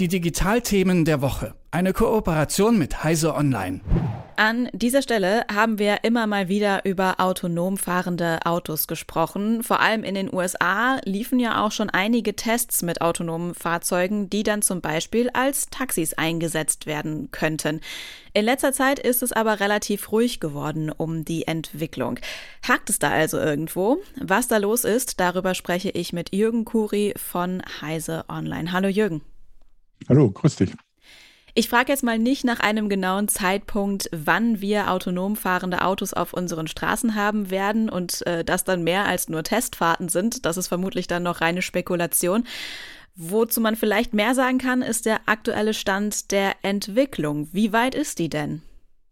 Die Digitalthemen der Woche. Eine Kooperation mit Heise Online. An dieser Stelle haben wir immer mal wieder über autonom fahrende Autos gesprochen. Vor allem in den USA liefen ja auch schon einige Tests mit autonomen Fahrzeugen, die dann zum Beispiel als Taxis eingesetzt werden könnten. In letzter Zeit ist es aber relativ ruhig geworden um die Entwicklung. Hakt es da also irgendwo? Was da los ist, darüber spreche ich mit Jürgen Kuri von Heise Online. Hallo Jürgen. Hallo, grüß dich. Ich frage jetzt mal nicht nach einem genauen Zeitpunkt, wann wir autonom fahrende Autos auf unseren Straßen haben werden und äh, das dann mehr als nur Testfahrten sind. Das ist vermutlich dann noch reine Spekulation. Wozu man vielleicht mehr sagen kann, ist der aktuelle Stand der Entwicklung. Wie weit ist die denn?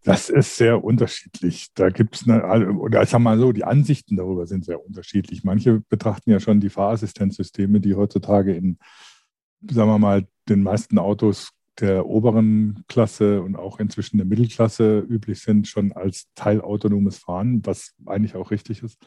Das ist sehr unterschiedlich. Da gibt es, oder ich sag mal so, die Ansichten darüber sind sehr unterschiedlich. Manche betrachten ja schon die Fahrassistenzsysteme, die heutzutage in, sagen wir mal, den meisten Autos der oberen Klasse und auch inzwischen der Mittelklasse üblich sind, schon als teilautonomes Fahren, was eigentlich auch richtig ist.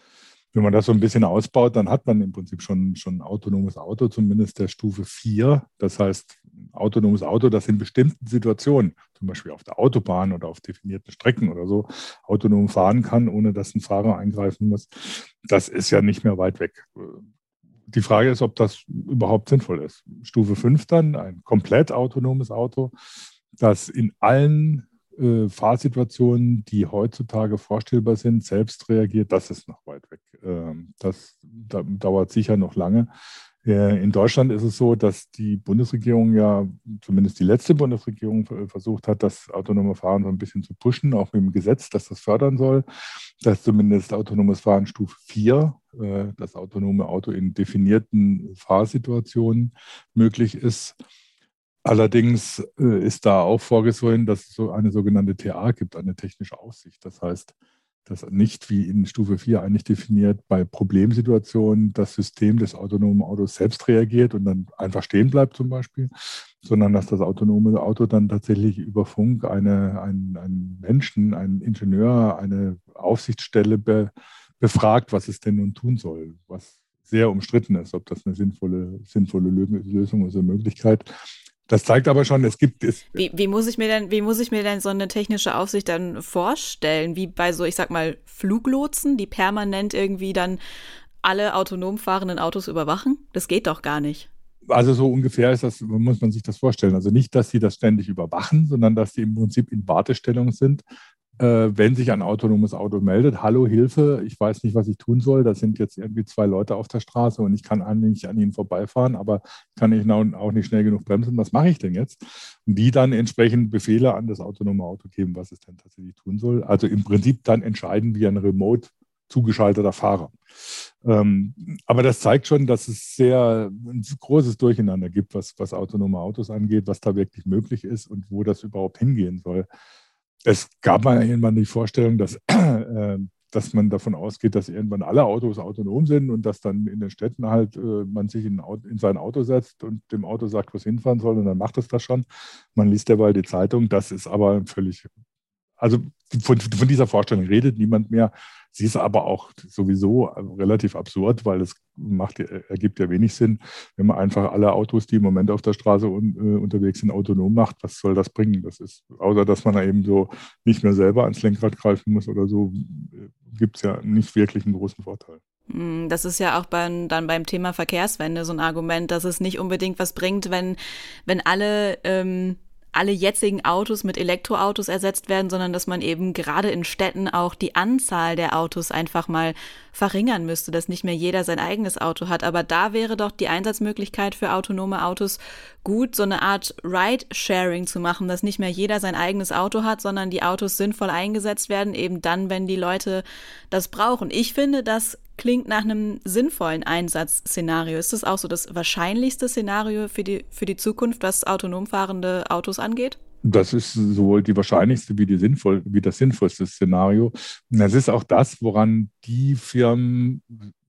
Wenn man das so ein bisschen ausbaut, dann hat man im Prinzip schon, schon ein autonomes Auto, zumindest der Stufe 4. Das heißt, ein autonomes Auto, das in bestimmten Situationen, zum Beispiel auf der Autobahn oder auf definierten Strecken oder so, autonom fahren kann, ohne dass ein Fahrer eingreifen muss. Das ist ja nicht mehr weit weg die Frage ist, ob das überhaupt sinnvoll ist. Stufe 5 dann, ein komplett autonomes Auto, das in allen äh, Fahrsituationen, die heutzutage vorstellbar sind, selbst reagiert, das ist noch weit weg. Ähm, das da, dauert sicher noch lange. Äh, in Deutschland ist es so, dass die Bundesregierung ja, zumindest die letzte Bundesregierung, versucht hat, das autonome Fahren so ein bisschen zu pushen, auch mit dem Gesetz, dass das fördern soll, dass zumindest autonomes Fahren Stufe 4, äh, das autonome Auto in definierten Fahrsituationen möglich ist. Allerdings äh, ist da auch vorgesehen, dass es so eine sogenannte TA gibt, eine technische Aufsicht. Das heißt, dass nicht wie in Stufe 4 eigentlich definiert, bei Problemsituationen das System des autonomen Autos selbst reagiert und dann einfach stehen bleibt zum Beispiel, sondern dass das autonome Auto dann tatsächlich über Funk eine, einen, einen Menschen, einen Ingenieur, eine Aufsichtsstelle be, befragt, was es denn nun tun soll, was sehr umstritten ist, ob das eine sinnvolle, sinnvolle Lösung ist, eine Möglichkeit. Das zeigt aber schon, es gibt es. Wie, wie, muss ich mir denn, wie muss ich mir denn so eine technische Aufsicht dann vorstellen? Wie bei so, ich sag mal, Fluglotsen, die permanent irgendwie dann alle autonom fahrenden Autos überwachen? Das geht doch gar nicht. Also so ungefähr ist das, muss man sich das vorstellen. Also nicht, dass sie das ständig überwachen, sondern dass sie im Prinzip in Wartestellung sind, wenn sich ein autonomes Auto meldet, hallo, Hilfe, ich weiß nicht, was ich tun soll, da sind jetzt irgendwie zwei Leute auf der Straße und ich kann eigentlich an ihnen vorbeifahren, aber kann ich auch nicht schnell genug bremsen, was mache ich denn jetzt? Und die dann entsprechend Befehle an das autonome Auto geben, was es denn tatsächlich tun soll. Also im Prinzip dann entscheiden wie ein remote zugeschalteter Fahrer. Ähm, aber das zeigt schon, dass es sehr ein großes Durcheinander gibt, was, was autonome Autos angeht, was da wirklich möglich ist und wo das überhaupt hingehen soll es gab mal irgendwann die Vorstellung, dass, äh, dass man davon ausgeht, dass irgendwann alle Autos autonom sind und dass dann in den Städten halt äh, man sich in, in, sein Auto setzt und dem Auto sagt, wo es hinfahren soll und dann macht es das schon. Man liest derweil die Zeitung. Das ist aber völlig, also von, von dieser Vorstellung redet niemand mehr. Sie ist aber auch sowieso relativ absurd, weil es macht, ergibt ja wenig Sinn, wenn man einfach alle Autos, die im Moment auf der Straße un, äh, unterwegs sind, autonom macht. Was soll das bringen? Das ist, außer dass man da eben so nicht mehr selber ans Lenkrad greifen muss oder so, gibt es ja nicht wirklich einen großen Vorteil. Hm, das ist ja auch beim, dann beim Thema Verkehrswende so ein Argument, dass es nicht unbedingt was bringt, wenn, wenn alle ähm, alle jetzigen Autos mit Elektroautos ersetzt werden, sondern dass man eben gerade in Städten auch die Anzahl der Autos einfach mal verringern müsste, dass nicht mehr jeder sein eigenes Auto hat. Aber da wäre doch die Einsatzmöglichkeit für autonome Autos gut, so eine Art Ride-Sharing zu machen, dass nicht mehr jeder sein eigenes Auto hat, sondern die Autos sinnvoll eingesetzt werden, eben dann, wenn die Leute das brauchen. Ich finde, das klingt nach einem sinnvollen Einsatzszenario. Ist das auch so das wahrscheinlichste Szenario für die, für die Zukunft, was autonom fahrende Autos angeht? Das ist sowohl die wahrscheinlichste wie, die sinnvoll, wie das sinnvollste Szenario. Und das ist auch das, woran die Firmen,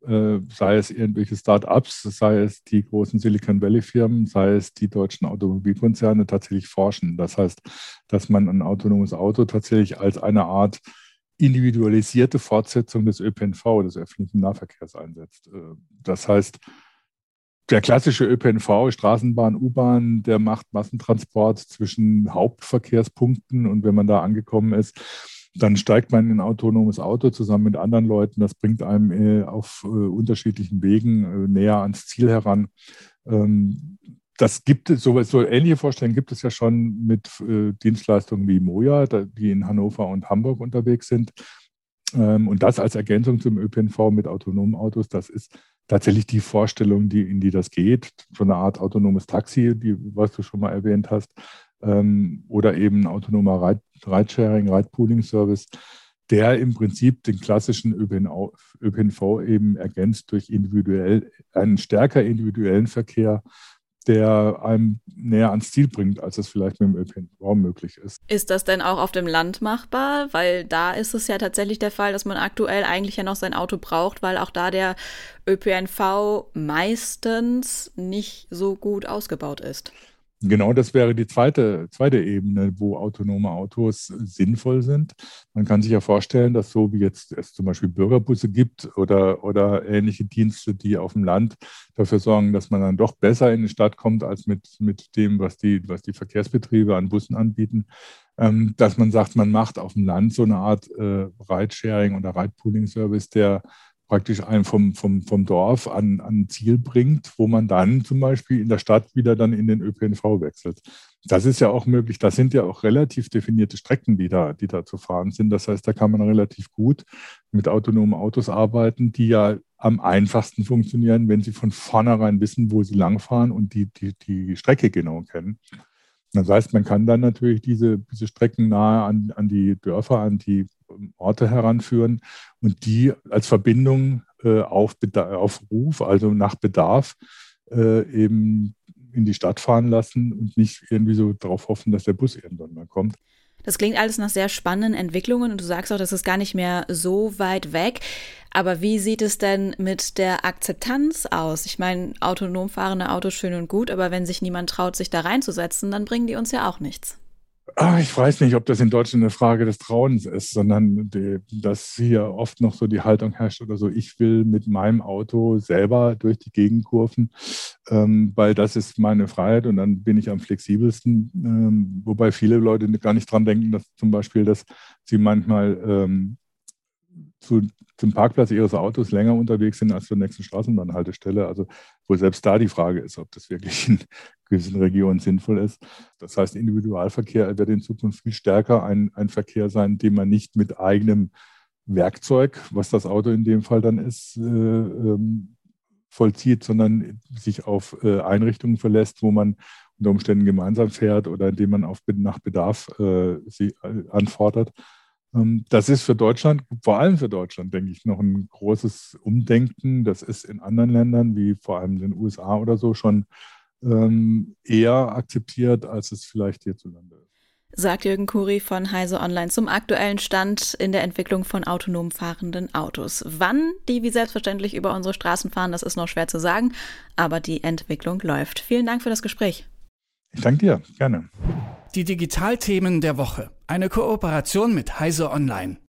äh, sei es irgendwelche Start-ups, sei es die großen Silicon Valley-Firmen, sei es die deutschen Automobilkonzerne, tatsächlich forschen. Das heißt, dass man ein autonomes Auto tatsächlich als eine Art individualisierte Fortsetzung des ÖPNV, des öffentlichen Nahverkehrs einsetzt. Äh, das heißt, der klassische ÖPNV, Straßenbahn, U-Bahn, der macht Massentransport zwischen Hauptverkehrspunkten und wenn man da angekommen ist, dann steigt man in ein autonomes Auto zusammen mit anderen Leuten. Das bringt einem äh, auf äh, unterschiedlichen Wegen äh, näher ans Ziel heran. Das gibt es, so, so ähnliche Vorstellungen gibt es ja schon mit äh, Dienstleistungen wie Moja, die in Hannover und Hamburg unterwegs sind. Ähm, und das als Ergänzung zum ÖPNV mit autonomen Autos, das ist tatsächlich die Vorstellung, die, in die das geht. So eine Art autonomes Taxi, die, was du schon mal erwähnt hast, ähm, oder eben autonomer Ride, Ridesharing, Ride-Pooling-Service, der im Prinzip den klassischen ÖPNV, ÖPNV eben ergänzt durch individuell, einen stärker individuellen Verkehr der einem näher ans Ziel bringt, als es vielleicht mit dem ÖPNV möglich ist. Ist das denn auch auf dem Land machbar? Weil da ist es ja tatsächlich der Fall, dass man aktuell eigentlich ja noch sein Auto braucht, weil auch da der ÖPNV meistens nicht so gut ausgebaut ist. Genau, das wäre die zweite, zweite Ebene, wo autonome Autos sinnvoll sind. Man kann sich ja vorstellen, dass so wie jetzt es zum Beispiel Bürgerbusse gibt oder, oder ähnliche Dienste, die auf dem Land dafür sorgen, dass man dann doch besser in die Stadt kommt als mit, mit dem, was die, was die Verkehrsbetriebe an Bussen anbieten, ähm, dass man sagt, man macht auf dem Land so eine Art äh, Ridesharing oder Ride-Pooling-Service, der praktisch einen vom, vom, vom Dorf an, an Ziel bringt, wo man dann zum Beispiel in der Stadt wieder dann in den ÖPNV wechselt. Das ist ja auch möglich. Das sind ja auch relativ definierte Strecken, die da, die da zu fahren sind. Das heißt, da kann man relativ gut mit autonomen Autos arbeiten, die ja am einfachsten funktionieren, wenn sie von vornherein wissen, wo sie langfahren und die, die, die Strecke genau kennen. Das heißt, man kann dann natürlich diese, diese Strecken nahe an, an die Dörfer, an die Orte heranführen und die als Verbindung äh, auf, auf Ruf, also nach Bedarf, äh, eben in die Stadt fahren lassen und nicht irgendwie so darauf hoffen, dass der Bus irgendwann mal kommt. Das klingt alles nach sehr spannenden Entwicklungen und du sagst auch, das ist gar nicht mehr so weit weg. Aber wie sieht es denn mit der Akzeptanz aus? Ich meine, autonom fahrende Autos schön und gut, aber wenn sich niemand traut, sich da reinzusetzen, dann bringen die uns ja auch nichts. Ach, ich weiß nicht, ob das in Deutschland eine Frage des Trauens ist, sondern die, dass hier oft noch so die Haltung herrscht oder so, ich will mit meinem Auto selber durch die Gegend kurven, ähm, weil das ist meine Freiheit und dann bin ich am flexibelsten. Ähm, wobei viele Leute gar nicht dran denken, dass zum Beispiel, dass sie manchmal ähm, zu, zum Parkplatz ihres Autos länger unterwegs sind als zur nächsten Straßenbahnhaltestelle. Also wo selbst da die Frage ist, ob das wirklich in gewissen Regionen sinnvoll ist. Das heißt, Individualverkehr wird in Zukunft viel stärker ein, ein Verkehr sein, den man nicht mit eigenem Werkzeug, was das Auto in dem Fall dann ist, äh, ähm, vollzieht, sondern sich auf äh, Einrichtungen verlässt, wo man unter Umständen gemeinsam fährt oder indem man auf, nach Bedarf äh, sie äh, anfordert. Ähm, das ist für Deutschland, vor allem für Deutschland, denke ich, noch ein großes Umdenken. Das ist in anderen Ländern, wie vor allem den USA oder so, schon ähm, eher akzeptiert, als es vielleicht hierzulande ist. Sagt Jürgen Kuri von Heise Online zum aktuellen Stand in der Entwicklung von autonom fahrenden Autos. Wann die wie selbstverständlich über unsere Straßen fahren, das ist noch schwer zu sagen, aber die Entwicklung läuft. Vielen Dank für das Gespräch. Ich danke dir, gerne. Die Digitalthemen der Woche. Eine Kooperation mit Heise Online.